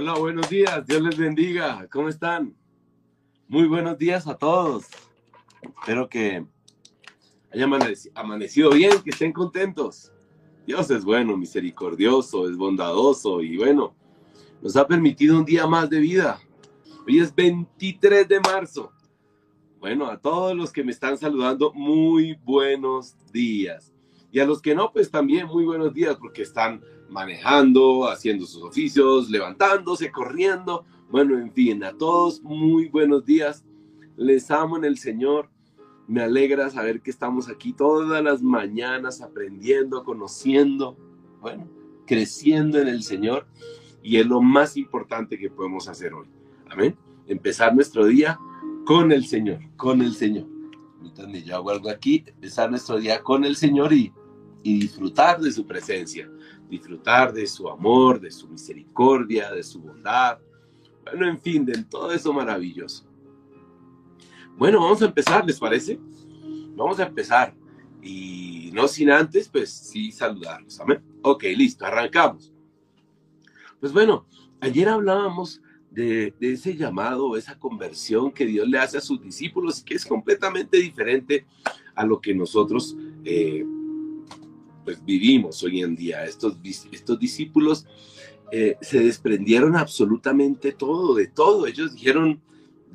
Hola, buenos días. Dios les bendiga. ¿Cómo están? Muy buenos días a todos. Espero que hayan amanecido bien, que estén contentos. Dios es bueno, misericordioso, es bondadoso y bueno, nos ha permitido un día más de vida. Hoy es 23 de marzo. Bueno, a todos los que me están saludando, muy buenos días. Y a los que no, pues también muy buenos días porque están manejando, haciendo sus oficios, levantándose, corriendo. Bueno, en fin, a todos muy buenos días. Les amo en el Señor. Me alegra saber que estamos aquí todas las mañanas aprendiendo, conociendo, bueno, creciendo en el Señor. Y es lo más importante que podemos hacer hoy. Amén. Empezar nuestro día con el Señor, con el Señor. Entonces yo hago algo aquí, empezar nuestro día con el Señor y disfrutar de su presencia, disfrutar de su amor, de su misericordia, de su bondad, bueno, en fin, de todo eso maravilloso. Bueno, vamos a empezar, ¿les parece? Vamos a empezar. Y no sin antes, pues sí saludarlos. Amén. Ok, listo, arrancamos. Pues bueno, ayer hablábamos de, ese llamado, esa conversión que Dios le hace a sus discípulos que es completamente diferente a lo que nosotros eh, pues vivimos hoy en día. Estos, estos discípulos eh, se desprendieron absolutamente todo, de todo. Ellos dijeron,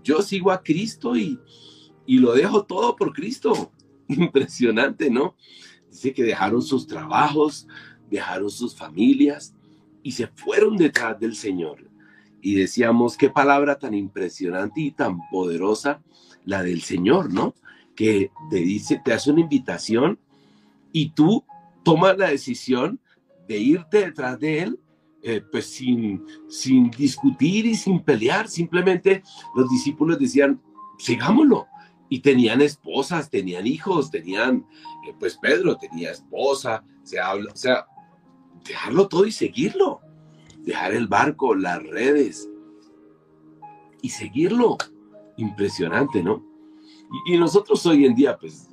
yo sigo a Cristo y, y lo dejo todo por Cristo. Impresionante, ¿no? Dice que dejaron sus trabajos, dejaron sus familias y se fueron detrás del Señor. Y decíamos, qué palabra tan impresionante y tan poderosa la del Señor, ¿no? Que te dice, te hace una invitación y tú tomas la decisión de irte detrás de él, eh, pues sin, sin discutir y sin pelear. Simplemente los discípulos decían, sigámoslo. Y tenían esposas, tenían hijos, tenían, eh, pues Pedro tenía esposa, se habla, o sea, dejarlo todo y seguirlo. Dejar el barco, las redes y seguirlo. Impresionante, ¿no? Y, y nosotros hoy en día, pues,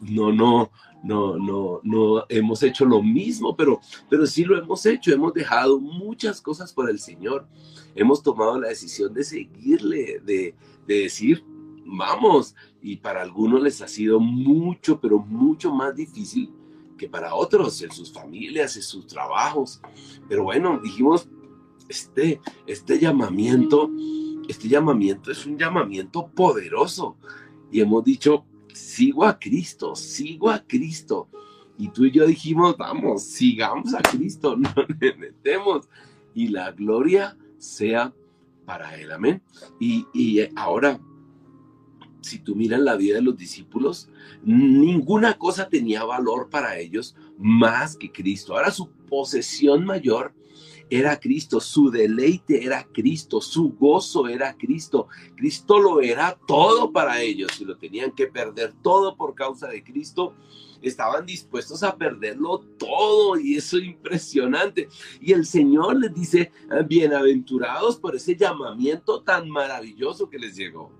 no, no, no, no, no hemos hecho lo mismo, pero, pero sí lo hemos hecho. Hemos dejado muchas cosas por el Señor. Hemos tomado la decisión de seguirle, de, decir, vamos. Y para algunos les ha sido mucho, pero mucho más difícil que para otros, en sus familias, en sus trabajos. Pero bueno, dijimos, este, este llamamiento, este llamamiento es un llamamiento poderoso. Y hemos dicho, sigo a Cristo, sigo a Cristo. Y tú y yo dijimos, vamos, sigamos a Cristo, no le metemos. Y la gloria sea para Él, amén. Y, y ahora, si tú miras la vida de los discípulos, ninguna cosa tenía valor para ellos más que Cristo. Ahora su posesión mayor era Cristo, su deleite era Cristo, su gozo era Cristo. Cristo lo era todo para ellos y lo tenían que perder todo por causa de Cristo. Estaban dispuestos a perderlo todo y eso es impresionante. Y el Señor les dice, bienaventurados por ese llamamiento tan maravilloso que les llegó.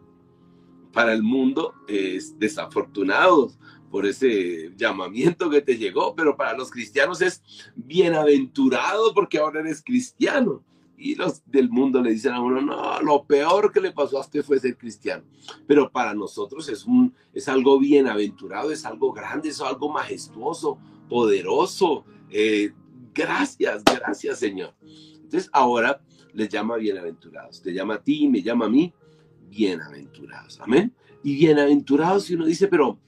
Para el mundo es desafortunados por ese llamamiento que te llegó, pero para los cristianos es bienaventurado porque ahora eres cristiano. Y los del mundo le dicen a uno, no, lo peor que le pasó a usted fue ser cristiano. Pero para nosotros es, un, es algo bienaventurado, es algo grande, es algo majestuoso, poderoso. Eh, gracias, gracias Señor. Entonces ahora les llama bienaventurados. Te llama a ti, me llama a mí, bienaventurados. Amén. Y bienaventurados, si uno dice, pero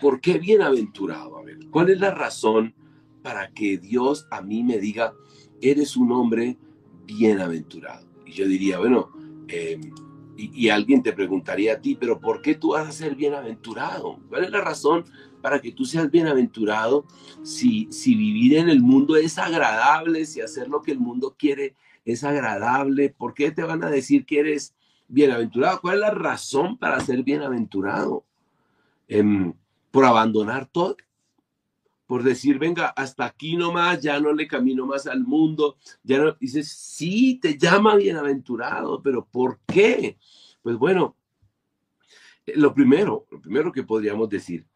¿Por qué bienaventurado? A ver, ¿cuál es la razón para que Dios a mí me diga, eres un hombre bienaventurado? Y yo diría, bueno, em, y, alguien te preguntaría a ti, pero ¿por qué tú vas a ser bienaventurado? ¿Cuál es la razón para que tú seas bienaventurado si, si vivir en el mundo es agradable, si hacer lo que el mundo quiere es agradable? ¿Por qué te van a decir que eres bienaventurado? ¿Cuál es la razón para ser bienaventurado? Em, por abandonar todo, por decir, venga, hasta aquí nomás, ya no le camino más al mundo, ya no, dices, sí, te llama bienaventurado, pero ¿por qué? Pues bueno, eh, lo primero, lo primero que podríamos decir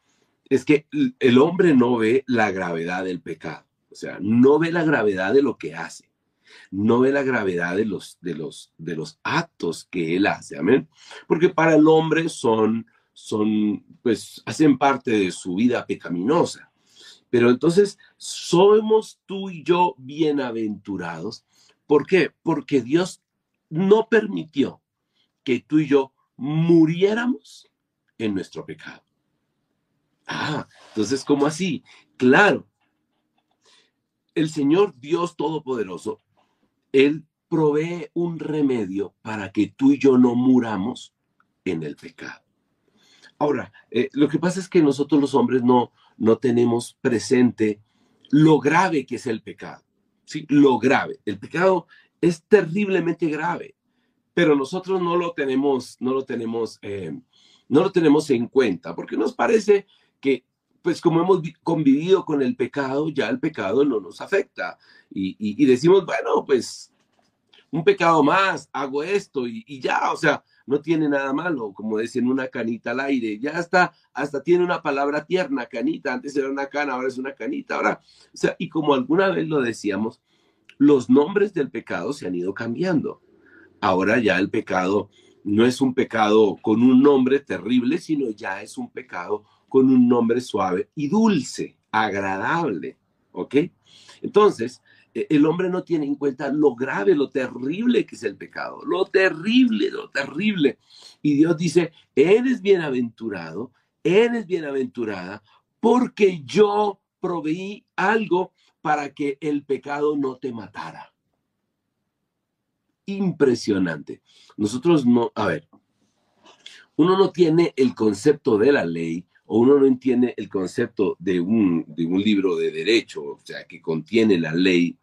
es que el hombre no ve la gravedad del pecado, o sea, no ve la gravedad de lo que hace. no ve la gravedad de los, de los, de los actos que él hace, amén. Porque para el hombre son, son, pues, hacen parte de su vida pecaminosa. Pero entonces, somos tú y yo bienaventurados. ¿Por qué? Porque Dios no permitió que tú y yo muriéramos en nuestro pecado. Ah, entonces, ¿cómo así? Claro, el Señor Dios Todopoderoso él provee un remedio para que tú y yo no muramos en el pecado. Ahora, eh, lo que pasa es que nosotros los hombres no, no tenemos presente lo grave que es el pecado. Sí, lo grave. El pecado es terriblemente grave, pero nosotros no lo tenemos, no lo tenemos, eh, no lo tenemos en cuenta, porque nos parece que, pues como hemos convivido con el pecado, ya el pecado no nos afecta y, decimos, bueno, pues un pecado más, hago esto y, ya, o sea, no tiene nada malo, como decían una canita al aire, ya está, hasta tiene una palabra tierna, canita, antes era una cana, ahora es una canita, ahora, o sea, y como alguna vez lo decíamos, los nombres del pecado se han ido cambiando. Ahora ya el pecado no es un pecado con un nombre terrible, sino ya es un pecado con un nombre suave y dulce, agradable, ¿ok? Entonces, el hombre no tiene en cuenta lo grave, lo terrible que es el pecado, lo terrible, lo terrible. Y Dios dice, eres bienaventurado, eres bienaventurada, porque yo proveí algo para que el pecado no te matara. Impresionante. Nosotros no, a ver, uno no tiene el concepto de la ley o uno no entiende el concepto de un, de un libro de derecho, o sea, que contiene la ley,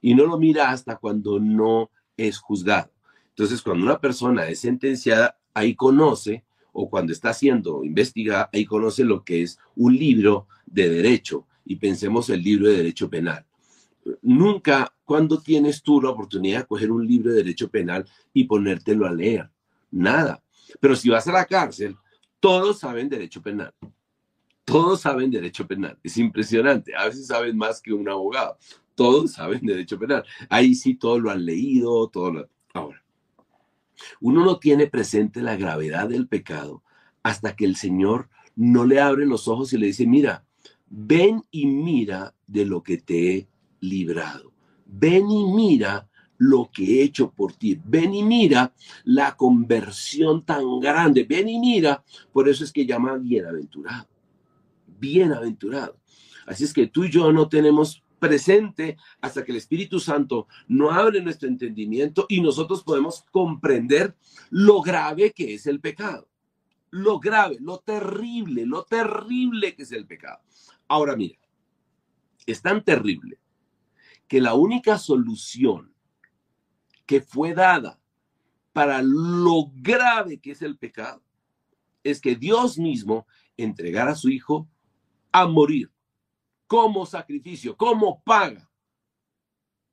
y no lo mira hasta cuando no es juzgado. Entonces, cuando una persona es sentenciada, ahí conoce, o cuando está siendo investigada, ahí conoce lo que es un libro de derecho, y pensemos el libro de derecho penal. Nunca, cuando tienes tú la oportunidad de coger un libro de derecho penal y ponértelo a leer? Nada. Pero si vas a la cárcel, todos saben derecho penal. Todos saben derecho penal. Es impresionante. A veces saben más que un abogado todos saben derecho penal. Ahí sí todos lo han leído, todo lo... Ahora, uno no tiene presente la gravedad del pecado hasta que el Señor no le abre los ojos y le dice, mira, ven y mira de lo que te he librado. Ven y mira lo que he hecho por ti. Ven y mira la conversión tan grande. Ven y mira, por eso es que llama bienaventurado. Bienaventurado. Así es que tú y yo no tenemos presente hasta que el Espíritu Santo no abre nuestro entendimiento y nosotros podemos comprender lo grave que es el pecado. Lo grave, lo terrible, lo terrible que es el pecado. Ahora mira, es tan terrible que la única solución que fue dada para lo grave que es el pecado es que Dios mismo entregara a su Hijo a morir como sacrificio, como paga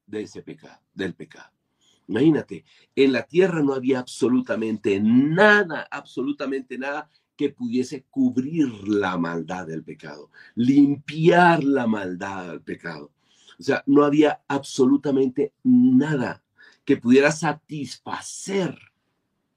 de ese pecado, del pecado. Imagínate, en la tierra no había absolutamente nada, absolutamente nada que pudiese cubrir la maldad del pecado, limpiar la maldad del pecado. O sea, no había absolutamente nada que pudiera satisfacer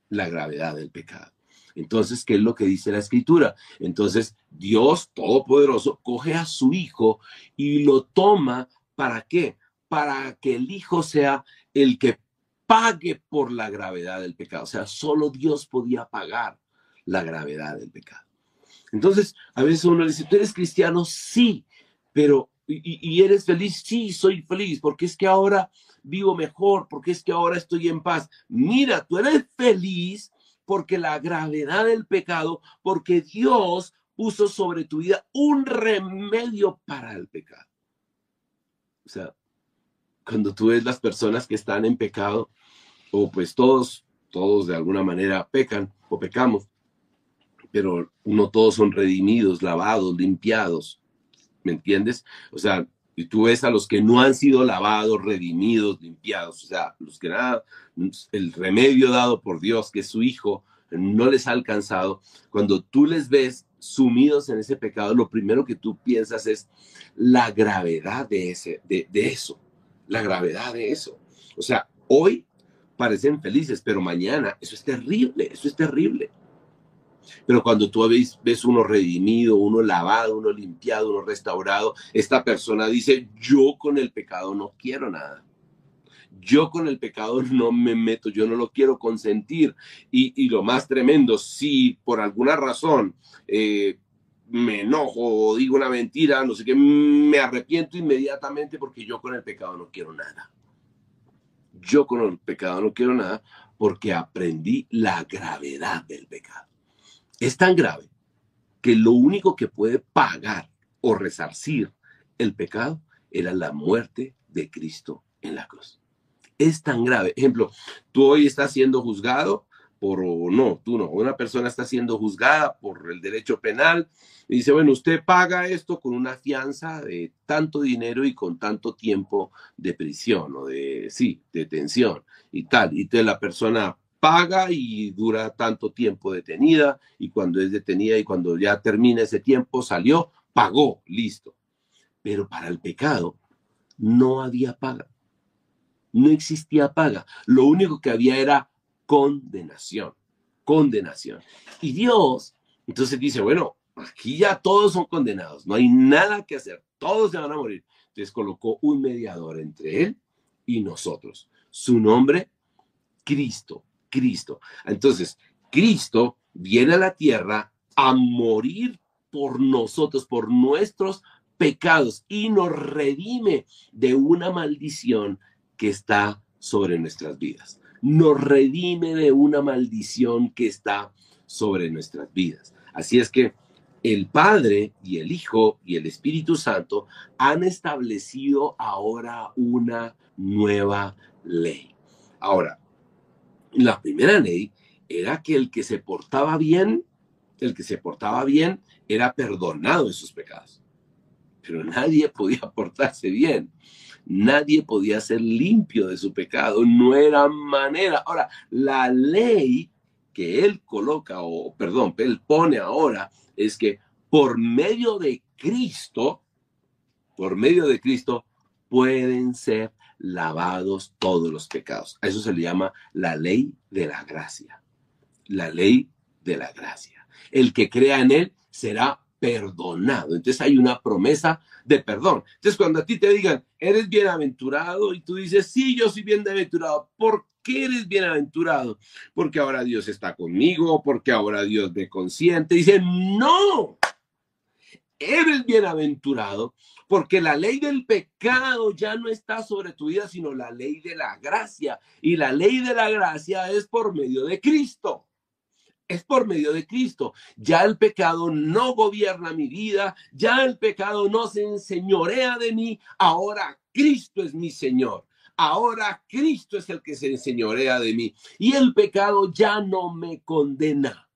la gravedad del pecado. Entonces, ¿qué es lo que dice la escritura? Entonces, Dios Todopoderoso coge a su hijo y lo toma para qué? Para que el hijo sea el que pague por la gravedad del pecado. O sea, solo Dios podía pagar la gravedad del pecado. Entonces, a veces uno le dice, ¿tú eres cristiano? Sí, pero ¿y, y eres feliz? Sí, soy feliz, porque es que ahora vivo mejor, porque es que ahora estoy en paz. Mira, tú eres feliz porque la gravedad del pecado, porque Dios puso sobre tu vida un remedio para el pecado. O sea, cuando tú ves las personas que están en pecado, o pues todos, todos de alguna manera pecan o pecamos, pero no todos son redimidos, lavados, limpiados. ¿Me entiendes? O sea, y tú ves a los que no han sido lavados, redimidos, limpiados, o sea, los que nada, el remedio dado por Dios, que es su Hijo, no les ha alcanzado. Cuando tú les ves sumidos en ese pecado, lo primero que tú piensas es la gravedad de, ese, de, eso, la gravedad de eso. O sea, hoy parecen felices, pero mañana eso es terrible, eso es terrible. Pero cuando tú ves, uno redimido, uno lavado, uno limpiado, uno restaurado, esta persona dice, yo con el pecado no quiero nada. Yo con el pecado no me meto, yo no lo quiero consentir. Y, lo más tremendo, si por alguna razón eh, me enojo o digo una mentira, no sé qué, me arrepiento inmediatamente porque yo con el pecado no quiero nada. Yo con el pecado no quiero nada porque aprendí la gravedad del pecado. Es tan grave que lo único que puede pagar o resarcir el pecado era la muerte de Cristo en la cruz. Es tan grave. Ejemplo, tú hoy estás siendo juzgado por, no, tú no, una persona está siendo juzgada por el derecho penal y dice, bueno, usted paga esto con una fianza de tanto dinero y con tanto tiempo de prisión o de, sí, detención y tal. Y entonces la persona paga y dura tanto tiempo detenida y cuando es detenida y cuando ya termina ese tiempo salió, pagó, listo. Pero para el pecado no había paga. No existía paga. Lo único que había era condenación, condenación. Y Dios, entonces dice, bueno, aquí ya todos son condenados, no hay nada que hacer, todos se van a morir. Entonces colocó un mediador entre él y nosotros. Su nombre, Cristo, Cristo. Entonces, Cristo viene a la tierra a morir por nosotros, por nuestros pecados y nos redime de una maldición que está sobre nuestras vidas nos redime de una maldición que está sobre nuestras vidas. Así es que el Padre y el Hijo y el Espíritu Santo han establecido ahora una nueva ley. Ahora, la primera ley era que el que se portaba bien, el que se portaba bien era perdonado de sus pecados. Pero nadie podía portarse bien nadie podía ser limpio de su pecado, no era manera. Ahora, la ley que él coloca, o perdón, él pone ahora, es que por medio de Cristo, por medio de Cristo, pueden ser lavados todos los pecados. A eso se le llama la ley de la gracia. La ley de la gracia. El que crea en él será perdonado. Entonces hay una promesa de perdón. Entonces cuando a ti te digan, eres bienaventurado y tú dices, sí, yo soy bienaventurado, ¿por qué eres bienaventurado? Porque ahora Dios está conmigo, porque ahora Dios me consiente. Dice, no, eres bienaventurado porque la ley del pecado ya no está sobre tu vida, sino la ley de la gracia. Y la ley de la gracia es por medio de Cristo es por medio de Cristo. Ya el pecado no gobierna mi vida, ya el pecado no se enseñorea de mí, ahora Cristo es mi Señor. Ahora Cristo es el que se enseñorea de mí y el pecado ya no me condena.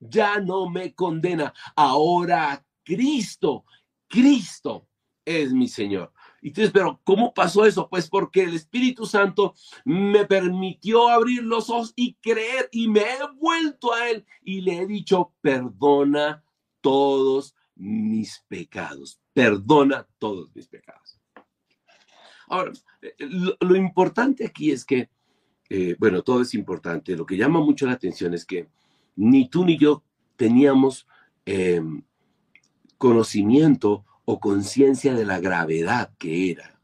Ya no me condena. Ahora Cristo, Cristo es mi Señor. Y entonces, pero ¿cómo pasó eso? Pues porque el Espíritu Santo me permitió abrir los ojos y creer y me he vuelto a Él y le he dicho, perdona todos mis pecados, perdona todos mis pecados. Ahora, lo, importante aquí es que, eh, bueno, todo es importante. Lo que llama mucho la atención es que ni tú ni yo teníamos em, conocimiento o conciencia de la gravedad que era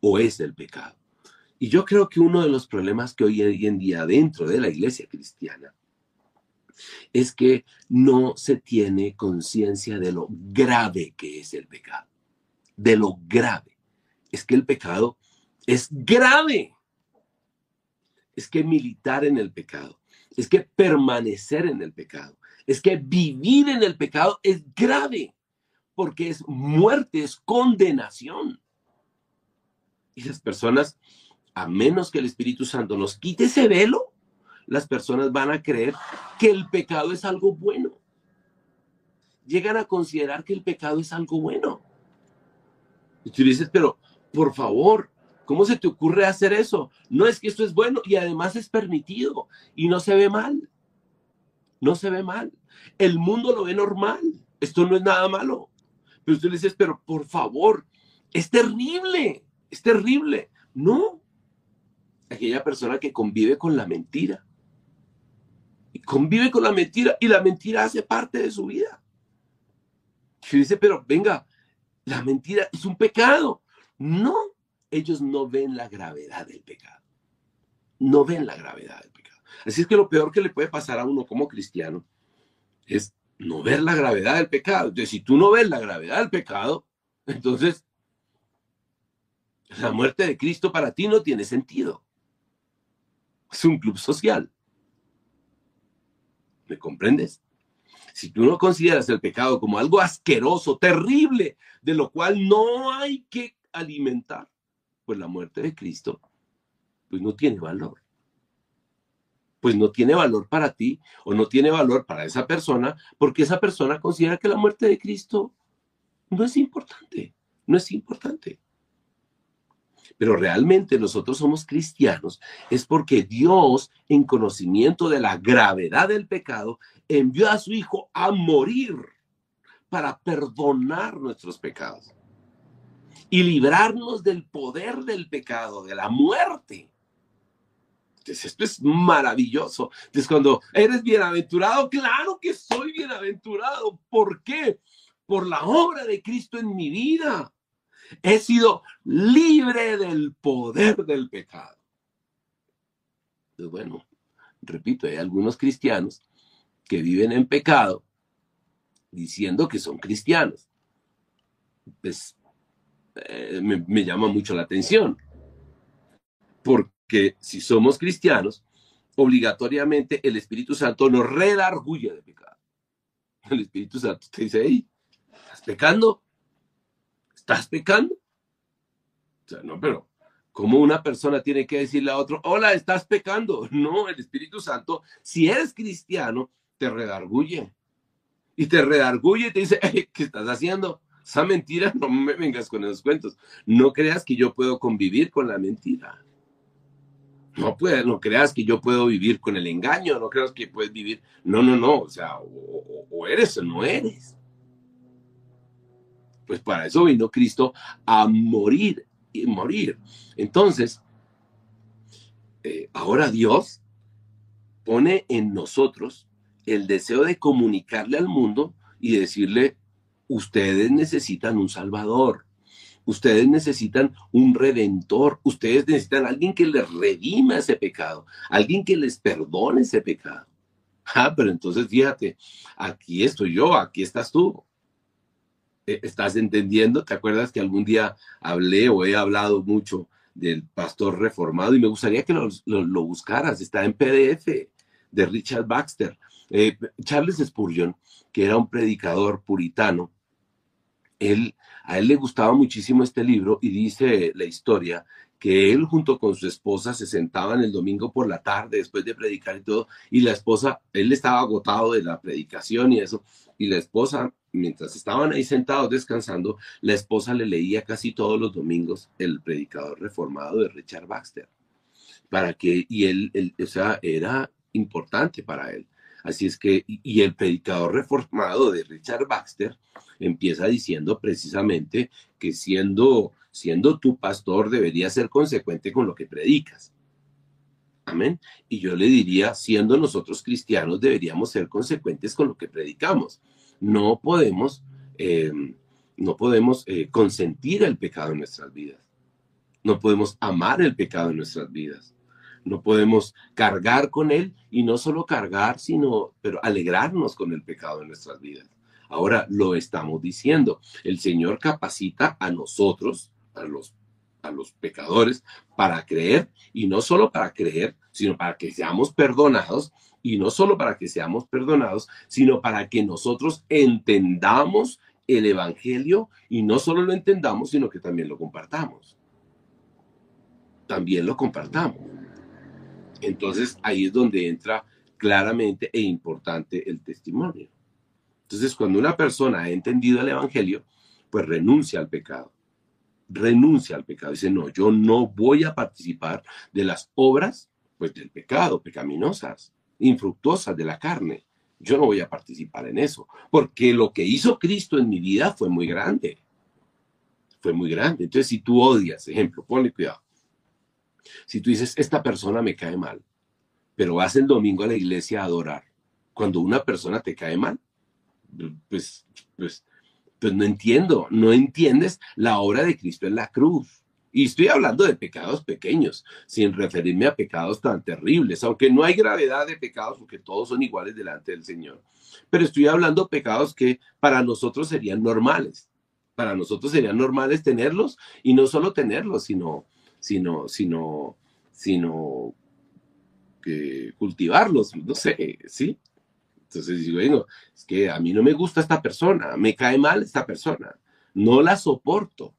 o es el pecado. Y yo creo que uno de los problemas que hoy en día dentro de la iglesia cristiana es que no se tiene conciencia de lo grave que es el pecado. De lo grave. Es que el pecado es grave. Es que militar en el pecado. Es que permanecer en el pecado. Es que vivir en el pecado es grave porque es muerte, es condenación. Y las personas, a menos que el Espíritu Santo nos quite ese velo, las personas van a creer que el pecado es algo bueno. Llegan a considerar que el pecado es algo bueno. Y tú dices, pero por favor, ¿cómo se te ocurre hacer eso? No es que esto es bueno y además es permitido y no se ve mal. No se ve mal. El mundo lo ve normal. Esto no es nada malo. Pero tú le dices, pero por favor, es terrible, es terrible. No. Aquella persona que convive con la mentira. Y convive con la mentira y la mentira hace parte de su vida. Y dice, pero venga, la mentira es un pecado. No, ellos no ven la gravedad del pecado. No ven la gravedad del pecado. Así es que lo peor que le puede pasar a uno como cristiano es no ver la gravedad del pecado. Entonces, si tú no ves la gravedad del pecado, entonces la muerte de Cristo para ti no tiene sentido. Es un club social. ¿Me comprendes? Si tú no consideras el pecado como algo asqueroso, terrible, de lo cual no hay que alimentar, pues la muerte de Cristo, pues no tiene valor. Pues no tiene valor para ti o no tiene valor para esa persona, porque esa persona considera que la muerte de Cristo no es importante, no es importante. Pero realmente nosotros somos cristianos es porque Dios, en conocimiento de la gravedad del pecado, envió a su Hijo a morir para perdonar nuestros pecados y librarnos del poder del pecado, de la muerte. Esto es maravilloso. Entonces, cuando eres bienaventurado, claro que soy bienaventurado. ¿Por qué? Por la obra de Cristo en mi vida. He sido libre del poder del pecado. Pues bueno, repito, hay algunos cristianos que viven en pecado diciendo que son cristianos. Pues eh, me, llama mucho la atención. Porque si somos cristianos, obligatoriamente el Espíritu Santo nos redarguye de pecado. El Espíritu Santo te dice, hey, ¿estás pecando? ¿Estás pecando? O sea, no, pero ¿cómo una persona tiene que decirle a otro, hola, estás pecando? No, el Espíritu Santo, si eres cristiano, te redarguye. Y te redarguye y te dice, ¿qué estás haciendo? Esa mentira, no me vengas con esos cuentos. No creas que yo puedo convivir con la mentira. No, puedes, no creas que yo puedo vivir con el engaño, no creas que puedes vivir. No, no, no. O sea, o eres o no eres. Pues para eso vino Cristo a morir y morir. Entonces, eh, ahora Dios pone en nosotros el deseo de comunicarle al mundo y decirle, ustedes necesitan un salvador, ustedes necesitan un redentor, ustedes necesitan alguien que les redima ese pecado, alguien que les perdone ese pecado. Ah, pero entonces fíjate, aquí estoy yo, aquí estás tú. Eh, estás entendiendo. ¿Te acuerdas que algún día hablé o he hablado mucho del pastor reformado? Y me gustaría que lo, buscaras. Está en PDF de Richard Baxter. Eh, Charles Spurgeon, que era un predicador puritano, él, a él le gustaba muchísimo este libro y dice la historia que él junto con su esposa se sentaban el domingo por la tarde después de predicar y todo, y la esposa, él estaba agotado de la predicación y eso, y la esposa mientras estaban ahí sentados descansando, la esposa le leía casi todos los domingos el predicador reformado de Richard Baxter. Para que, y él, o sea, era importante para él. Así es que, y el predicador reformado de Richard Baxter empieza diciendo precisamente que siendo, siendo tu pastor debería ser consecuente con lo que predicas. Amén. Y yo le diría, siendo nosotros cristianos, deberíamos ser consecuentes con lo que predicamos no podemos, eh, no podemos eh, consentir el pecado en nuestras vidas. No podemos amar el pecado en nuestras vidas. No podemos cargar con él y no solo cargar, sino, pero alegrarnos con el pecado en nuestras vidas. Ahora lo estamos diciendo. El Señor capacita a nosotros, a los, a los pecadores, para creer y no solo para creer, sino para que seamos perdonados y no solo para que seamos perdonados, sino para que nosotros entendamos el Evangelio y no solo lo entendamos, sino que también lo compartamos. También lo compartamos. Entonces ahí es donde entra claramente e importante el testimonio. Entonces cuando una persona ha entendido el Evangelio, pues renuncia al pecado. Renuncia al pecado. Dice, no, yo no voy a participar de las obras pues del pecado, pecaminosas infructuosas de la carne. Yo no voy a participar en eso, porque lo que hizo Cristo en mi vida fue muy grande. Fue muy grande. Entonces, si tú odias, ejemplo, ponle cuidado, Si tú dices, esta persona me cae mal, pero vas el domingo a la iglesia a adorar, cuando una persona te cae mal, pues, pues, pues no entiendo, no entiendes la obra de Cristo en la cruz. Y estoy hablando de pecados pequeños, sin referirme a pecados tan terribles, aunque no hay gravedad de pecados porque todos son iguales delante del Señor. Pero estoy hablando de pecados que para nosotros serían normales. Para nosotros serían normales tenerlos y no solo tenerlos, sino, sino, sino, sino que cultivarlos, no sé, ¿sí? Entonces digo, bueno, es que a mí no me gusta esta persona, me cae mal esta persona, no la soporto.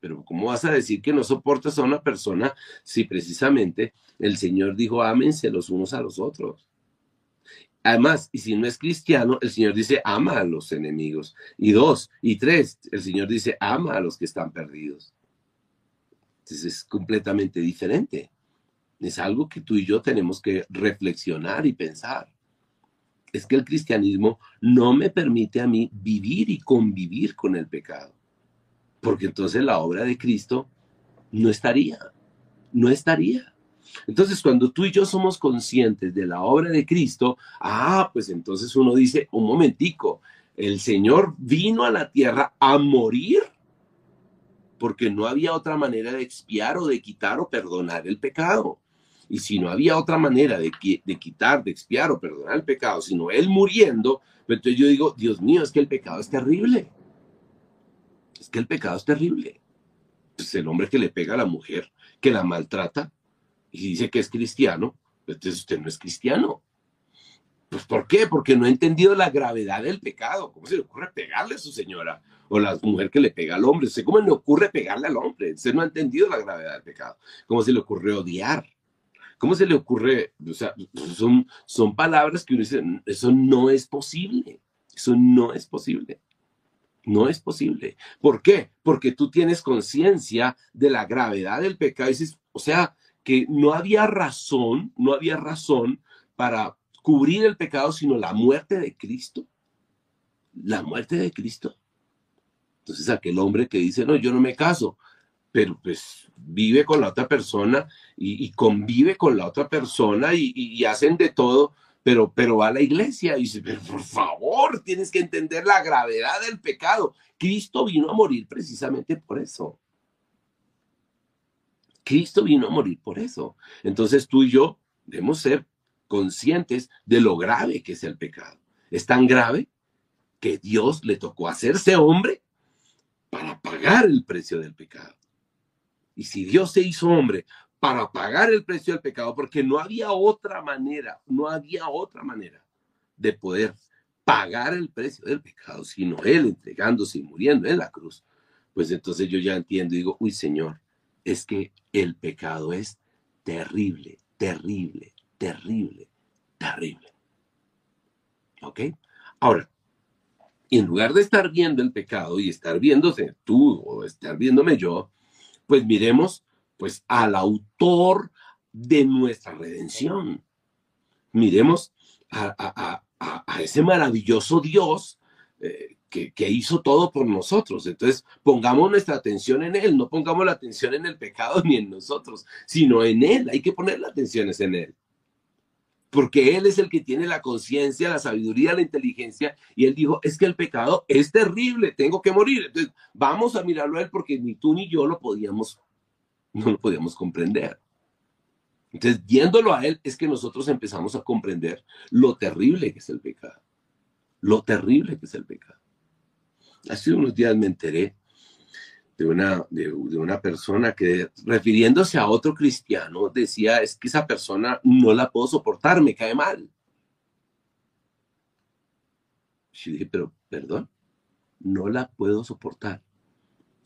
Pero ¿cómo vas a decir que no soportas a una persona si precisamente el Señor dijo, ámense los unos a los otros? Además, y si no es cristiano, el Señor dice, ama a los enemigos. Y dos, y tres, el Señor dice, ama a los que están perdidos. Entonces es completamente diferente. Es algo que tú y yo tenemos que reflexionar y pensar. Es que el cristianismo no me permite a mí vivir y convivir con el pecado porque entonces la obra de Cristo no estaría, no estaría. Entonces, cuando tú y yo somos conscientes de la obra de Cristo, ah, pues entonces uno dice, un momentico, el Señor vino a la tierra a morir porque no había otra manera de expiar o de quitar o perdonar el pecado. Y si no había otra manera de, quitar, de expiar o perdonar el pecado, sino Él muriendo, pues entonces yo digo, Dios mío, es que el pecado es terrible es que el pecado es terrible. Pues el hombre que le pega a la mujer, que la maltrata y dice que es cristiano, entonces usted no es cristiano. Pues ¿por qué? Porque no ha entendido la gravedad del pecado. ¿Cómo se le ocurre pegarle a su señora? O la mujer que le pega al hombre. ¿Cómo le ocurre pegarle al hombre? Usted no ha entendido la gravedad del pecado. ¿Cómo se le ocurre odiar? ¿Cómo se le ocurre? O sea, son, son palabras que uno dice, eso no es posible. Eso no es posible. No es posible. ¿Por qué? Porque tú tienes conciencia de la gravedad del pecado. o sea, que no había razón, no había razón para cubrir el pecado, sino la muerte de Cristo. La muerte de Cristo. Entonces aquel hombre que dice, no, yo no me caso, pero pues vive con la otra persona y, convive con la otra persona y hacen de todo pero, pero va a la iglesia y dice, por favor, tienes que entender la gravedad del pecado. Cristo vino a morir precisamente por eso. Cristo vino a morir por eso. Entonces tú y yo debemos ser conscientes de lo grave que es el pecado. Es tan grave que Dios le tocó hacerse hombre para pagar el precio del pecado. Y si Dios se hizo hombre para pagar el precio del pecado, porque no había otra manera, no había otra manera de poder pagar el precio del pecado, sino Él entregándose y muriendo en la cruz. Pues entonces yo ya entiendo y digo, uy Señor, es que el pecado es terrible, terrible, terrible, terrible. ¿Ok? Ahora, en lugar de estar viendo el pecado y estar viéndose tú o estar viéndome yo, pues miremos pues al autor de nuestra redención. Miremos a, ese maravilloso Dios eh, que, hizo todo por nosotros. Entonces, pongamos nuestra atención en Él, no pongamos la atención en el pecado ni en nosotros, sino en Él. Hay que poner la atención en Él. Porque Él es el que tiene la conciencia, la sabiduría, la inteligencia. Y Él dijo, es que el pecado es terrible, tengo que morir. Entonces, vamos a mirarlo a Él porque ni tú ni yo lo podíamos no lo podíamos comprender. Entonces, viéndolo a Él, es que nosotros empezamos a comprender lo terrible que es el pecado. Lo terrible que es el pecado. Hace unos días me enteré de una, de, una persona que, refiriéndose a otro cristiano, decía, es que esa persona no la puedo soportar, me cae mal. Yo dije, pero, perdón, no la puedo soportar,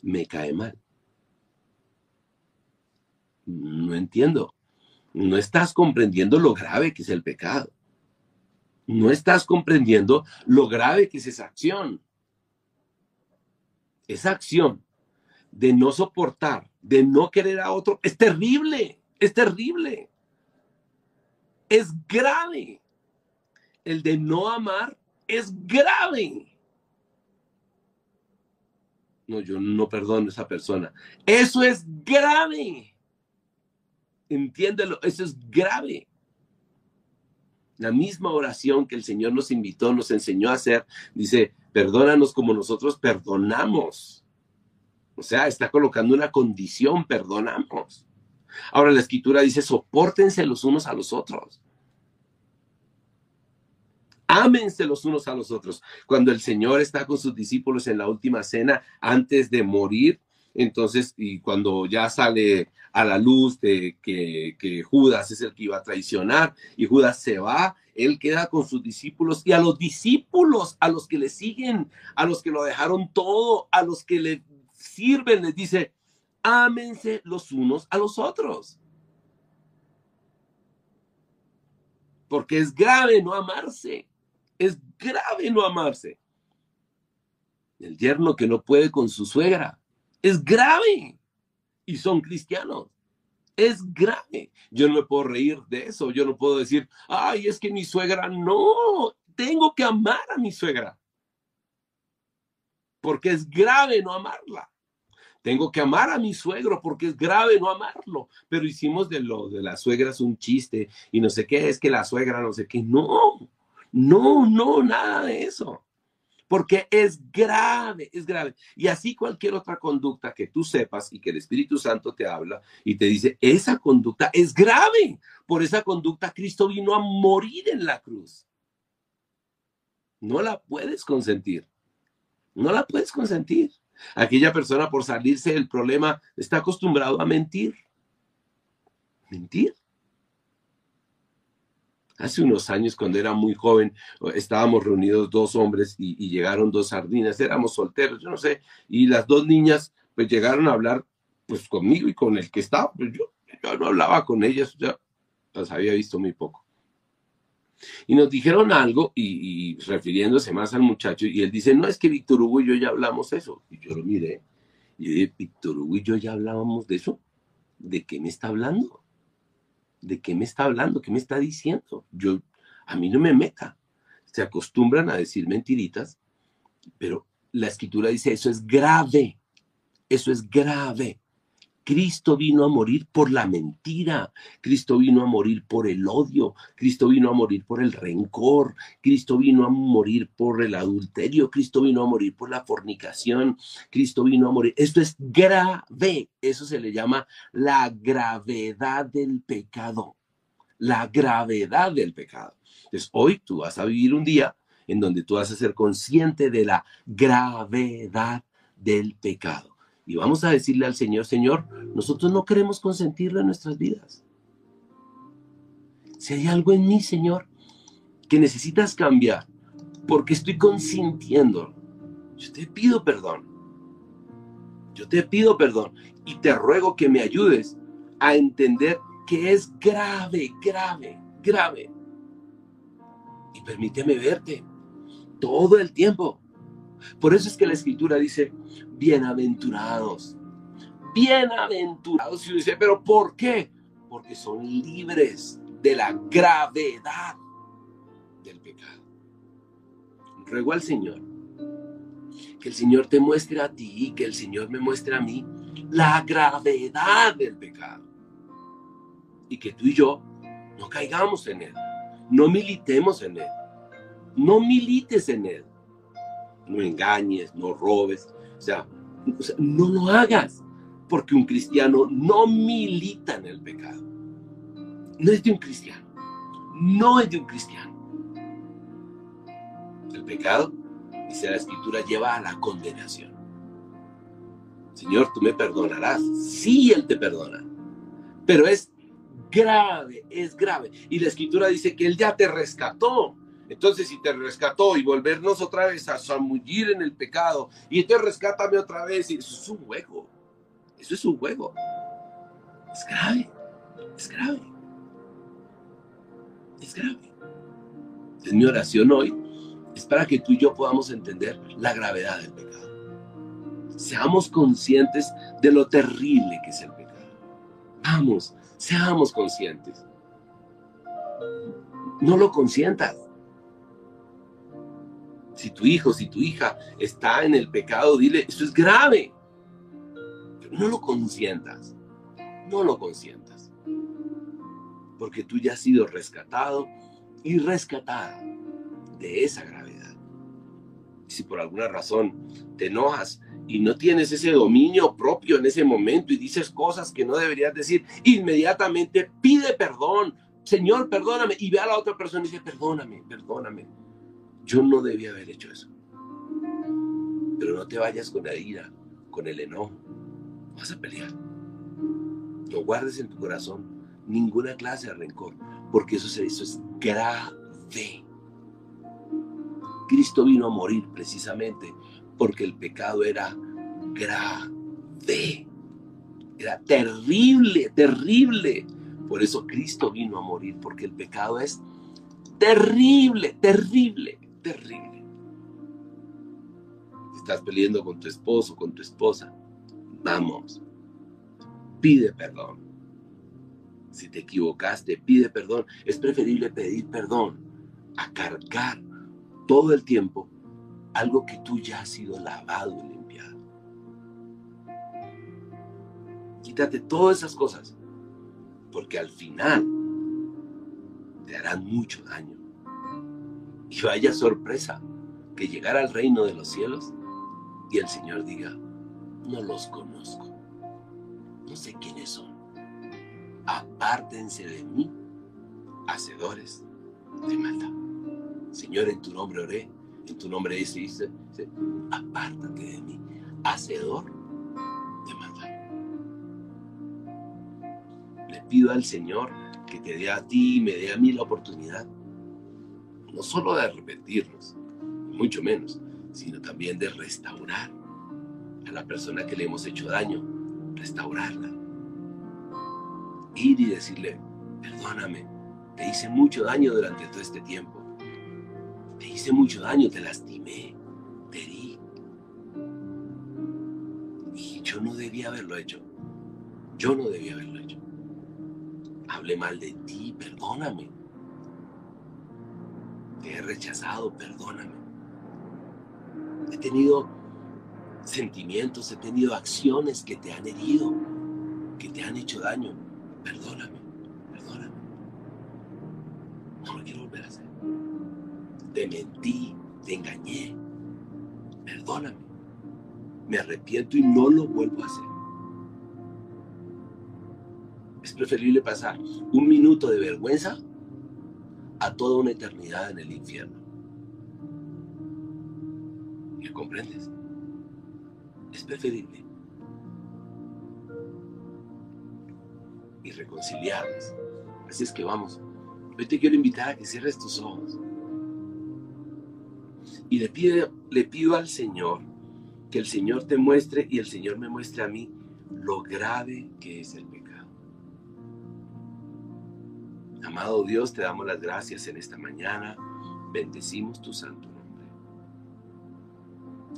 me cae mal. No entiendo. No estás comprendiendo lo grave que es el pecado. No estás comprendiendo lo grave que es esa acción. Esa acción de no soportar, de no querer a otro, es terrible, es terrible. Es grave. El de no amar es grave. No, yo no perdono a esa persona. Eso es grave. Entiéndelo, eso es grave. La misma oración que el Señor nos invitó, nos enseñó a hacer, dice, perdónanos como nosotros perdonamos. O sea, está colocando una condición, perdonamos. Ahora la escritura dice, soportense los unos a los otros. Ámense los unos a los otros. Cuando el Señor está con sus discípulos en la última cena, antes de morir, entonces, y cuando ya sale a la luz de que, que, Judas es el que iba a traicionar y Judas se va, él queda con sus discípulos y a los discípulos, a los que le siguen, a los que lo dejaron todo, a los que le sirven, les dice, ámense los unos a los otros. Porque es grave no amarse. Es grave no amarse. El yerno que no puede con su suegra. Es grave. Y son cristianos. Es grave. Yo no me puedo reír de eso. Yo no puedo decir, ay, es que mi suegra no. Tengo que amar a mi suegra. Porque es grave no amarla. Tengo que amar a mi suegro porque es grave no amarlo. Pero hicimos de lo de las suegras un chiste y no sé qué, es que la suegra no sé qué. No, no, no, nada de eso. Porque es grave, es grave. Y así cualquier otra conducta que tú sepas y que el Espíritu Santo te habla y te dice, esa conducta es grave. Por esa conducta Cristo vino a morir en la cruz. No la puedes consentir. No la puedes consentir. Aquella persona por salirse del problema está acostumbrado a mentir. Mentir. Hace unos años, cuando era muy joven, estábamos reunidos dos hombres y, llegaron dos sardinas, éramos solteros, yo no sé, y las dos niñas pues llegaron a hablar pues conmigo y con el que estaba, pues yo, yo no hablaba con ellas, ya las había visto muy poco. Y nos dijeron algo y, refiriéndose más al muchacho, y él dice, no, es que Víctor Hugo y yo ya hablamos eso. Y yo lo miré, y yo dije, Víctor Hugo y yo ya hablábamos de eso. ¿De qué me está hablando? ¿de qué me está hablando? ¿Qué me está diciendo? Yo, a mí no me meta. Se acostumbran a decir mentiritas, pero la escritura dice, eso es grave, eso es grave. Cristo vino a morir por la mentira, Cristo vino a morir por el odio, Cristo vino a morir por el rencor, Cristo vino a morir por el adulterio, Cristo vino a morir por la fornicación, Cristo vino a morir. Esto es grave, eso se le llama la gravedad del pecado, la gravedad del pecado. Entonces, hoy tú vas a vivir un día en donde tú vas a ser consciente de la gravedad del pecado. Y vamos a decirle al Señor, Señor, nosotros no queremos consentirlo en nuestras vidas. Si hay algo en mí, Señor, que necesitas cambiar, porque estoy consintiendo, yo te pido perdón. Yo te pido perdón y te ruego que me ayudes a entender que es grave, grave, grave. Y permíteme verte todo el tiempo. Por eso es que la escritura dice, bienaventurados, bienaventurados. Y dice, pero ¿por qué? Porque son libres de la gravedad del pecado. Ruego al Señor que el Señor te muestre a ti y que el Señor me muestre a mí la gravedad del pecado. Y que tú y yo no caigamos en él, no militemos en él, no milites en él no engañes, no robes, o sea, no lo hagas, porque un cristiano no milita en el pecado. No es de un cristiano, no es de un cristiano. El pecado, dice la escritura, lleva a la condenación. Señor, tú me perdonarás. Sí, Él te perdona. Pero es grave, es grave. Y la escritura dice que Él ya te rescató. Entonces, si te rescató y volvernos otra vez a zamullir en el pecado, y te rescátame otra vez, y eso es un juego. Eso es un juego. Es grave. Es grave. Es grave. Es mi oración hoy es para que tú y yo podamos entender la gravedad del pecado. Seamos conscientes de lo terrible que es el pecado. Vamos, seamos conscientes. No lo consientas. Si tu hijo, si tu hija está en el pecado, dile, eso es grave. no lo consientas. No lo consientas. porque tú ya has sido rescatado y rescatada de esa gravedad. Si por alguna razón te enojas y no tienes ese dominio propio en ese momento y dices cosas que no deberías decir, inmediatamente pide perdón. Señor, perdóname. Y ve a la otra persona y dice, perdóname, perdóname. Yo no debía haber hecho eso. Pero no te vayas con la ira, con el enojo. Vas a pelear. No guardes en tu corazón ninguna clase de rencor, porque eso, eso es grave. Cristo vino a morir precisamente porque el pecado era grave. Era terrible, terrible. Por eso Cristo vino a morir, porque el pecado es terrible, terrible, terrible. Estás peleando con tu esposo, con tu esposa. Vamos, pide perdón. Si te equivocaste, pide perdón. Es preferible pedir perdón a cargar todo el tiempo algo que tú ya has sido lavado y limpiado. Quítate todas esas cosas, porque al final te harán mucho daño. Y vaya sorpresa que llegar al reino de los cielos y el Señor diga, no los conozco, no sé quiénes son. Apártense de mí, hacedores de maldad. Señor, en tu nombre oré en tu nombre dice, dice, apártate de mí, hacedor de maldad. Le pido al Señor que te dé a ti y me dé a mí la oportunidad, no solo de arrepentirnos, mucho menos, sino también de restaurar a la persona que le hemos hecho daño, restaurarla. Ir y decirle, perdóname, te hice mucho daño durante todo este tiempo te hice mucho daño, te lastimé, te herí. Y yo no debía haberlo hecho. Yo no debía haberlo hecho. Hablé mal de ti, perdóname. Rechazado, perdóname. He tenido sentimientos, he tenido acciones que te han herido, que te han hecho daño. Perdóname, perdóname. No lo quiero volver a hacer te mentí, te engañé. Perdóname. Me arrepiento y no lo vuelvo a hacer. Es preferible pasar un minuto de vergüenza a toda una eternidad en el infierno. ¿Me comprendes? Es preferible. Y reconciliarnos. Así es que vamos. Hoy te quiero invitar a que cierres tus ojos. Y le pido, le pido al Señor que el Señor te muestre y el Señor me muestre a mí lo grave que es el pecado. Amado Dios, te damos las gracias en esta mañana. Bendecimos tu santo nombre.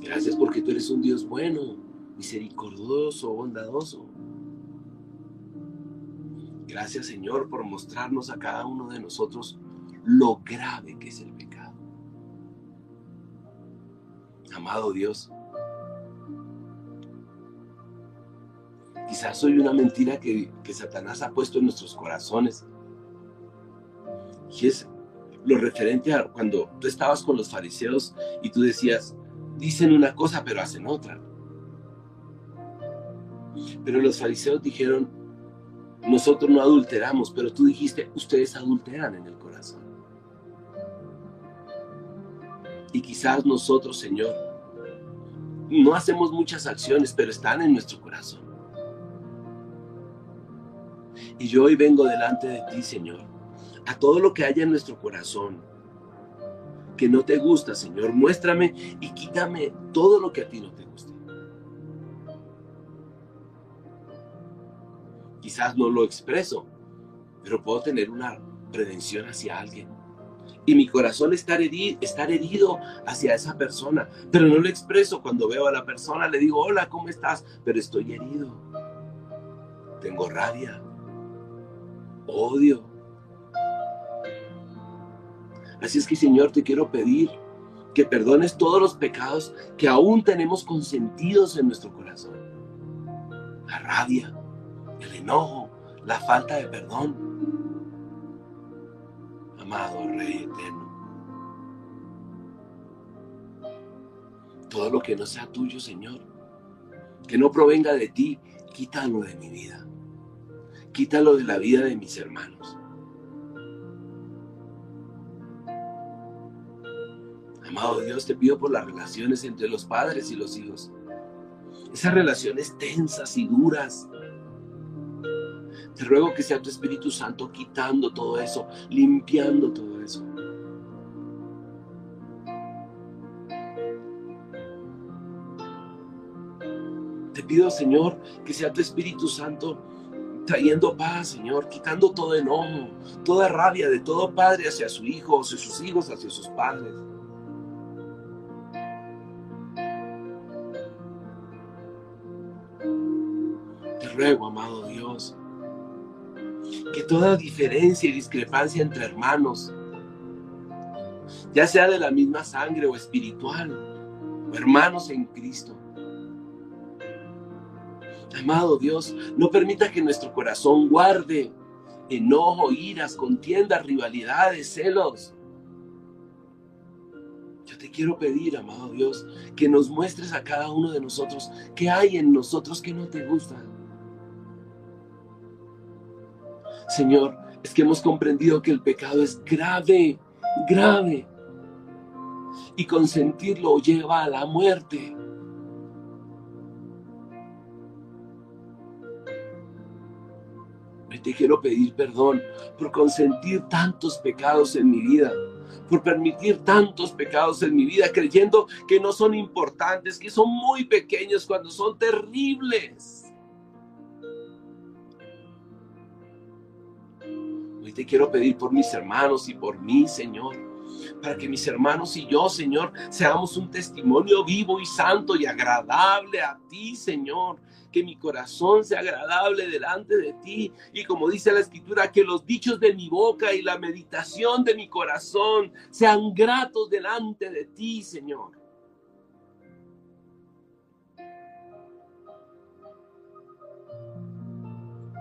Gracias porque tú eres un Dios bueno, misericordioso, bondadoso. Gracias Señor por mostrarnos a cada uno de nosotros lo grave que es el pecado. Amado Dios, quizás soy una mentira que, Satanás ha puesto en nuestros corazones. Y es lo referente a cuando tú estabas con los fariseos y tú decías, dicen una cosa pero hacen otra. Pero los fariseos dijeron, nosotros no adulteramos, pero tú dijiste, ustedes adulteran en el corazón. Y quizás nosotros, Señor, no hacemos muchas acciones, pero están en nuestro corazón. Y yo hoy vengo delante de ti, Señor, a todo lo que haya en nuestro corazón, que no te gusta, Señor, muéstrame y quítame todo lo que a ti no te gusta. Quizás no lo expreso, pero puedo tener una prevención hacia alguien y mi corazón estar herido, estar herido hacia esa persona, pero no lo expreso cuando veo a la persona, le digo, hola, ¿cómo estás? Pero estoy herido, tengo rabia, odio. Así es que Señor, te quiero pedir que perdones todos los pecados que aún tenemos consentidos en nuestro corazón. La rabia, el enojo, la falta de perdón amado Rey eterno. Todo lo que no sea tuyo, Señor, que no provenga de ti, quítalo de mi vida. Quítalo de la vida de mis hermanos. Amado Dios, te pido por las relaciones entre los padres y los hijos. Esas relaciones tensas y duras. Te ruego que sea tu Espíritu Santo quitando todo eso, limpiando todo eso. Te pido, Señor, que sea tu Espíritu Santo trayendo paz, Señor, quitando todo enojo, toda rabia de todo padre hacia su hijo, hacia sus hijos, hacia sus padres. Ruego, amado Dios, que toda diferencia y discrepancia entre hermanos, ya sea de la misma sangre o espiritual, o hermanos en Cristo, amado Dios, no permita que nuestro corazón guarde enojo, iras, contiendas, rivalidades, celos. Yo te quiero pedir, amado Dios, que nos muestres a cada uno de nosotros qué hay en nosotros que no te gustan Señor, es que hemos comprendido que el pecado es grave, grave. Y consentirlo lleva a la muerte. te quiero pedir perdón por consentir tantos pecados en mi vida, por permitir tantos pecados en mi vida, creyendo que no son importantes, que son muy pequeños cuando son terribles. Te quiero pedir por mis hermanos y por mí, Señor. Para que mis hermanos y yo, Señor, seamos un testimonio vivo y santo y agradable a ti, Señor. Que mi corazón sea agradable delante de ti. Y como dice la escritura, que los dichos de mi boca y la meditación de mi corazón sean gratos delante de ti, Señor.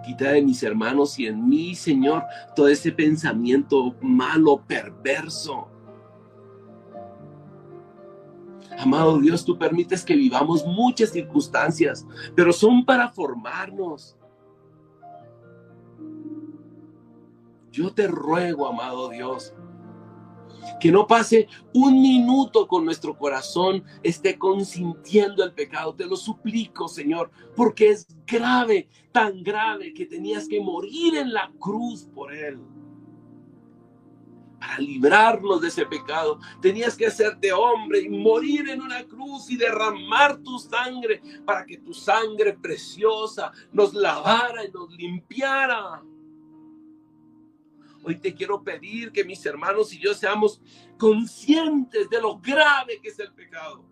Quita de mis hermanos y en mí, Señor, todo ese pensamiento malo, perverso. Amado Dios, tú permites que vivamos muchas circunstancias, pero son para formarnos. Yo te ruego, amado Dios, que no pase un minuto con nuestro corazón esté consintiendo el pecado. Te lo suplico, Señor, porque es grave, tan grave que tenías que morir en la cruz por él. Para librarnos de ese pecado, tenías que hacerte hombre y morir en una cruz y derramar tu sangre para que tu sangre preciosa nos lavara y nos limpiara. Hoy te quiero pedir que mis hermanos y yo seamos conscientes de lo grave que es el pecado.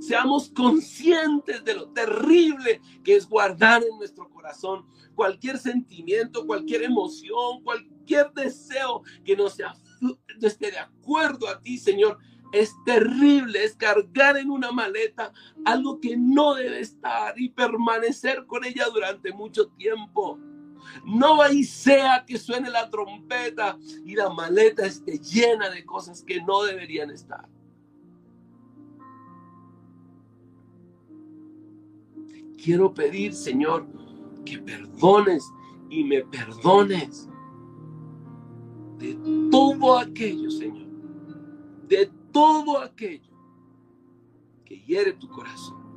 Seamos conscientes de lo terrible que es guardar en nuestro corazón cualquier sentimiento, cualquier emoción, cualquier deseo que no, sea, no esté de acuerdo a ti, Señor. Es terrible, es cargar en una maleta algo que no debe estar y permanecer con ella durante mucho tiempo. No hay sea que suene la trompeta y la maleta esté llena de cosas que no deberían estar. quiero pedir, Señor, que perdones y me perdones de todo aquello, Señor, de todo aquello que hiere tu corazón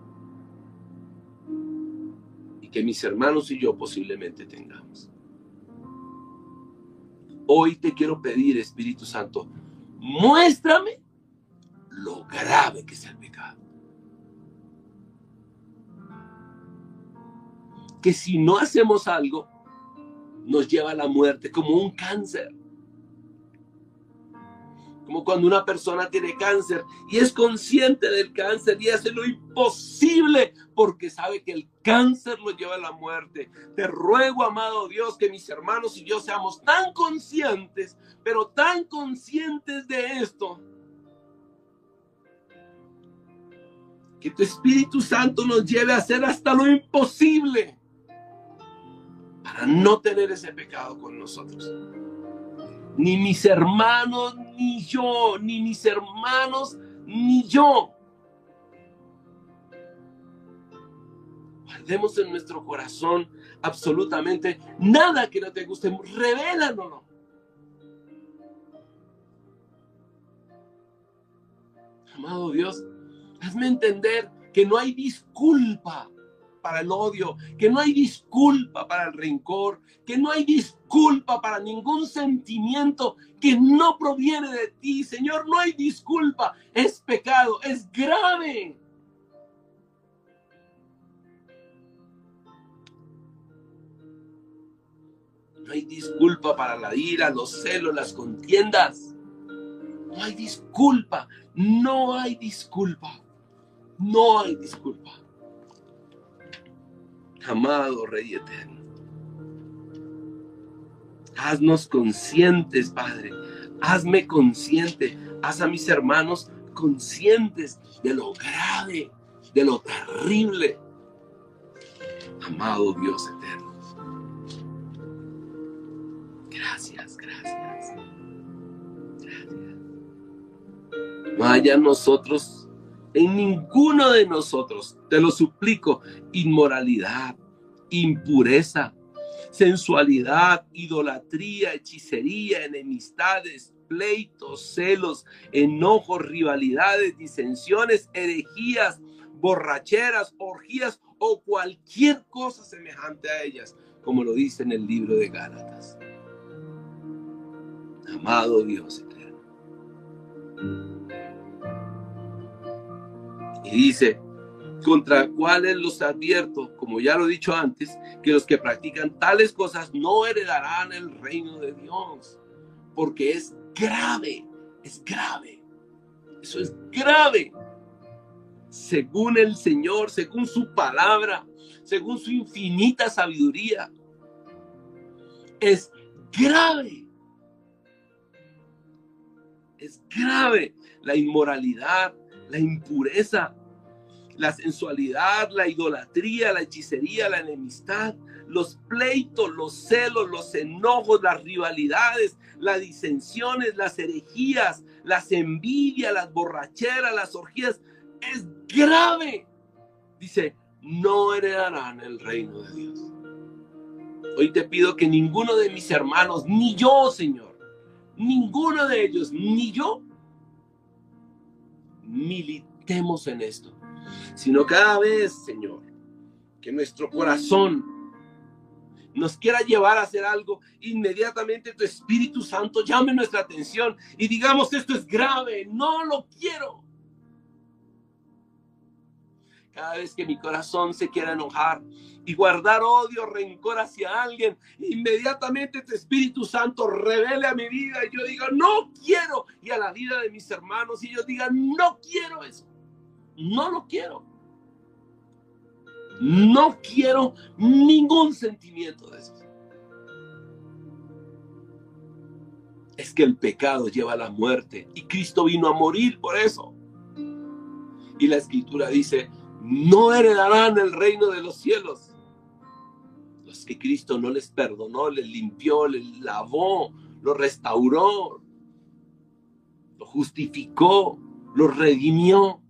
que mis hermanos y yo posiblemente tengamos. Hoy te quiero pedir, Espíritu Santo, muéstrame lo grave que es el pecado. Que si no hacemos algo, nos lleva a la muerte como un cáncer. Como cuando una persona tiene cáncer y es consciente del cáncer y hace lo imposible porque sabe que el cáncer lo lleva a la muerte. Te ruego, amado Dios, que mis hermanos y yo seamos tan conscientes, pero tan conscientes de esto, que tu Espíritu Santo nos lleve a hacer hasta lo imposible para no tener ese pecado con nosotros. Ni mis hermanos, ni yo, ni mis hermanos, ni yo. Guardemos en nuestro corazón absolutamente nada que no te guste. Revélanoslo. Amado Dios, hazme entender que no hay disculpa para el odio, que no hay disculpa para el rencor, que no hay disculpa para ningún sentimiento que no proviene de ti. Señor, no hay disculpa. Es pecado, es grave. No hay disculpa para la ira, los celos, las contiendas. No hay disculpa, no hay disculpa, no hay disculpa. Amado Rey Eterno, haznos conscientes, Padre, hazme consciente, haz a mis hermanos conscientes de lo grave, de lo terrible. Amado Dios Eterno. Gracias, gracias. Gracias. No haya nosotros, en ninguno de nosotros, te lo suplico, inmoralidad, impureza, sensualidad, idolatría, hechicería, enemistades, pleitos, celos, enojos, rivalidades, disensiones, herejías, borracheras, orgías o cualquier cosa semejante a ellas, como lo dice en el libro de Gálatas amado Dios eterno. Y dice, contra cuáles los advierto, como ya lo he dicho antes, que los que practican tales cosas no heredarán el reino de Dios, porque es grave, es grave. Eso es grave. Según el Señor, según su palabra, según su infinita sabiduría, es grave es grave. La inmoralidad, la impureza, la sensualidad, la idolatría, la hechicería, la enemistad, los pleitos, los celos, los enojos, las rivalidades, las disensiones, las herejías, las envidias, las borracheras, las orgías. Es grave. Dice, no heredarán el reino de Dios. Hoy te pido que ninguno de mis hermanos, ni yo, Señor, ninguno de ellos, ni yo, militemos en esto, sino cada vez, Señor, que nuestro corazón nos quiera llevar a hacer algo, inmediatamente tu Espíritu Santo llame nuestra atención y digamos, esto es grave, no lo quiero. Cada vez que mi corazón se quiera enojar y guardar odio, rencor hacia alguien, inmediatamente tu Espíritu Santo revele a mi vida y yo diga, no quiero, y a la vida de mis hermanos, y ellos digan, no quiero eso, no lo quiero. No quiero ningún sentimiento de eso. Es que el pecado lleva a la muerte y Cristo vino a morir por eso. Y la escritura dice, no heredarán el reino de los cielos. Los que Cristo no les perdonó, les limpió, les lavó, lo restauró, lo justificó, lo redimió.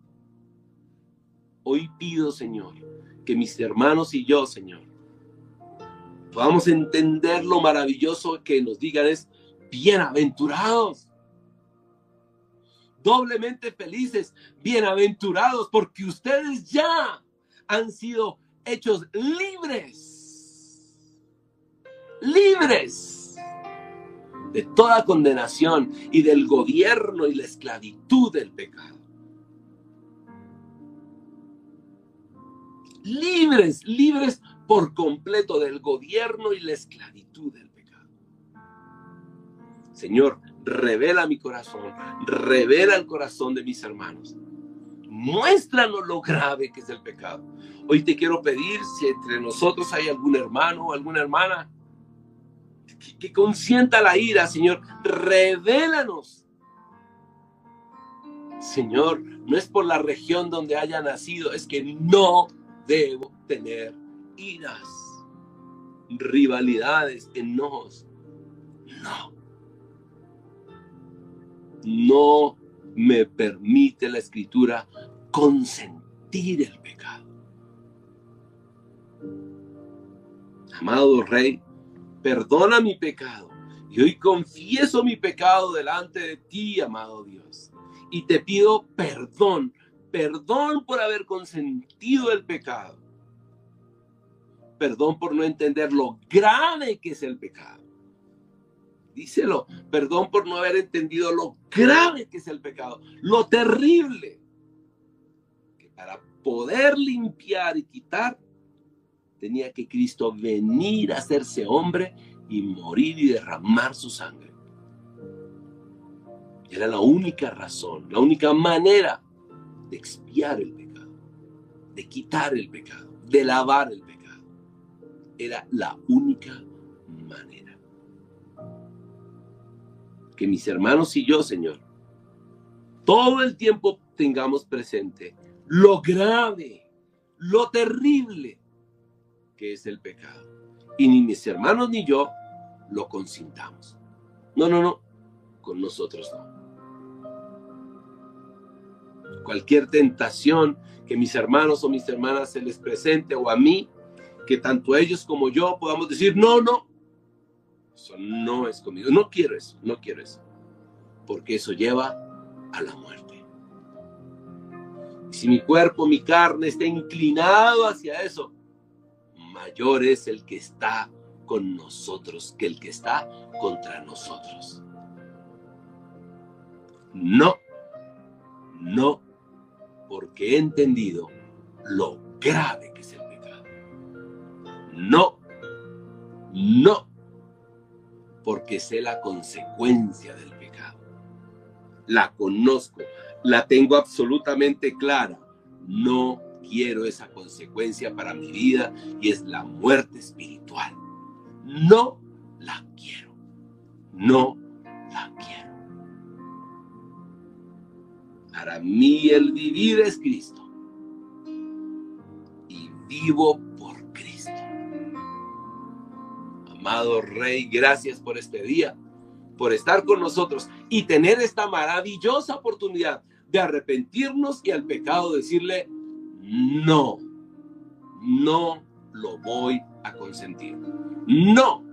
Hoy pido, Señor, que mis hermanos y yo, Señor, podamos entender lo maravilloso que nos digan es bienaventurados doblemente felices, bienaventurados, porque ustedes ya han sido hechos libres, libres de toda condenación y del gobierno y la esclavitud del pecado. Libres, libres por completo del gobierno y la esclavitud del pecado. Señor, revela mi corazón, revela el corazón de mis hermanos. Muéstranos lo grave que es el pecado. Hoy te quiero pedir si entre nosotros hay algún hermano o alguna hermana que, que consienta la ira, Señor, revélanos. Señor, no es por la región donde haya nacido, es que no debo tener iras, rivalidades, enojos. No no me permite la escritura consentir el pecado. Amado Rey, perdona mi pecado. Y hoy confieso mi pecado delante de ti, amado Dios. Y te pido perdón, perdón por haber consentido el pecado. Perdón por no entender lo grave que es el pecado. Díselo, perdón por no haber entendido lo grave que es el pecado, lo terrible. Que para poder limpiar y quitar, tenía que Cristo venir a hacerse hombre y morir y derramar su sangre. Era la única razón, la única manera de expiar el pecado, de quitar el pecado, de lavar el pecado. Era la única manera. Que mis hermanos y yo, Señor, todo el tiempo tengamos presente lo grave, lo terrible que es el pecado. Y ni mis hermanos ni yo lo consintamos. No, no, no. Con nosotros no. Cualquier tentación que mis hermanos o mis hermanas se les presente o a mí, que tanto ellos como yo podamos decir, no, no, eso no es conmigo. No quiero eso, no quiero eso. Porque eso lleva a la muerte. Si mi cuerpo, mi carne está inclinado hacia eso, mayor es el que está con nosotros que el que está contra nosotros. No, no, porque he entendido lo grave que es el pecado. No, no, porque sé la consecuencia del pecado. La conozco, la tengo absolutamente clara. No quiero esa consecuencia para mi vida y es la muerte espiritual. No la quiero. No la quiero. Para mí el vivir es Cristo. Y vivo Amado Rey, gracias por este día, por estar con nosotros y tener esta maravillosa oportunidad de arrepentirnos y al pecado decirle, no, no lo voy a consentir. No.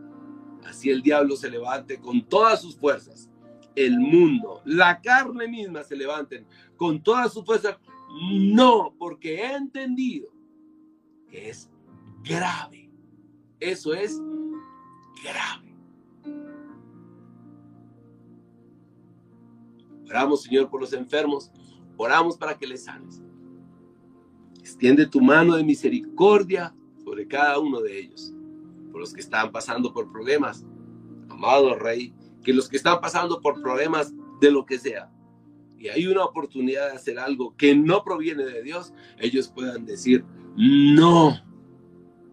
Así el diablo se levante con todas sus fuerzas. El mundo, la carne misma se levanten con todas sus fuerzas. No, porque he entendido que es grave. Eso es grave. Oramos, Señor, por los enfermos. Oramos para que les sanes. Extiende tu mano de misericordia sobre cada uno de ellos, por los que están pasando por problemas. Amado Rey, que los que están pasando por problemas de lo que sea, y hay una oportunidad de hacer algo que no proviene de Dios, ellos puedan decir, no,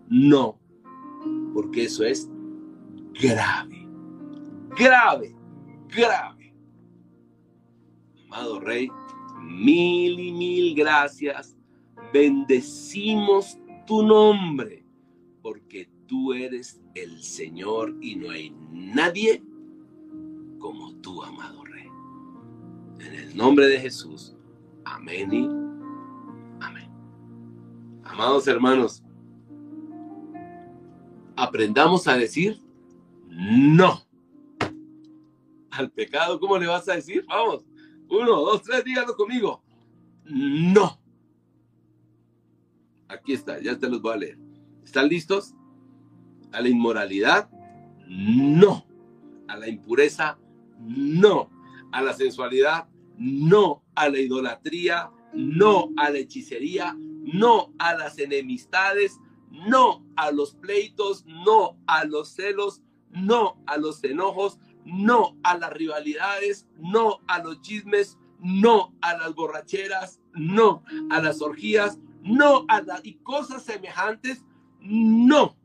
no, porque eso es grave, grave, grave. Amado Rey, mil y mil gracias bendecimos tu nombre, porque tú eres el Señor y no hay nadie como tú, amado Rey. En el nombre de Jesús, amén y amén. Amados hermanos, aprendamos a decir no al pecado. ¿Cómo le vas a decir? Vamos, uno, dos, tres, díganlo conmigo. No Aquí está, ya te los voy a leer. ¿Están listos? A la inmoralidad, no. A la impureza, no. A la sensualidad, no. A la idolatría, no. A la hechicería, no. A las enemistades, no. A los pleitos, no. A los celos, no. A los enojos, no. A las rivalidades, no. A los chismes, no. A las borracheras, no. A las orgías, no a y cosas semejantes, no.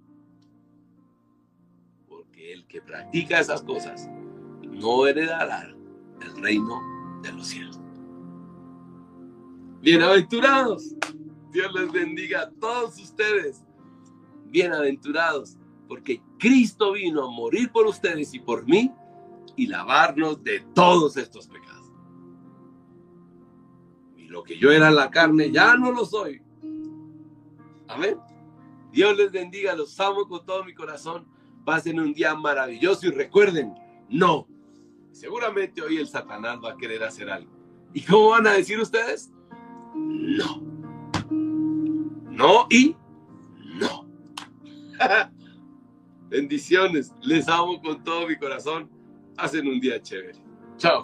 Porque el que practica esas cosas no heredará el reino de los cielos. Bienaventurados. Dios les bendiga a todos ustedes. Bienaventurados, porque Cristo vino a morir por ustedes y por mí y lavarnos de todos estos pecados. lo que yo era la carne, ya no lo soy. Amén. Dios les bendiga, los amo con todo mi corazón. Pasen un día maravilloso y recuerden, no. Seguramente hoy el Satanás va a querer hacer algo. ¿Y cómo van a decir ustedes? No. No y no. Bendiciones. Les amo con todo mi corazón. Hacen un día chévere. Chao.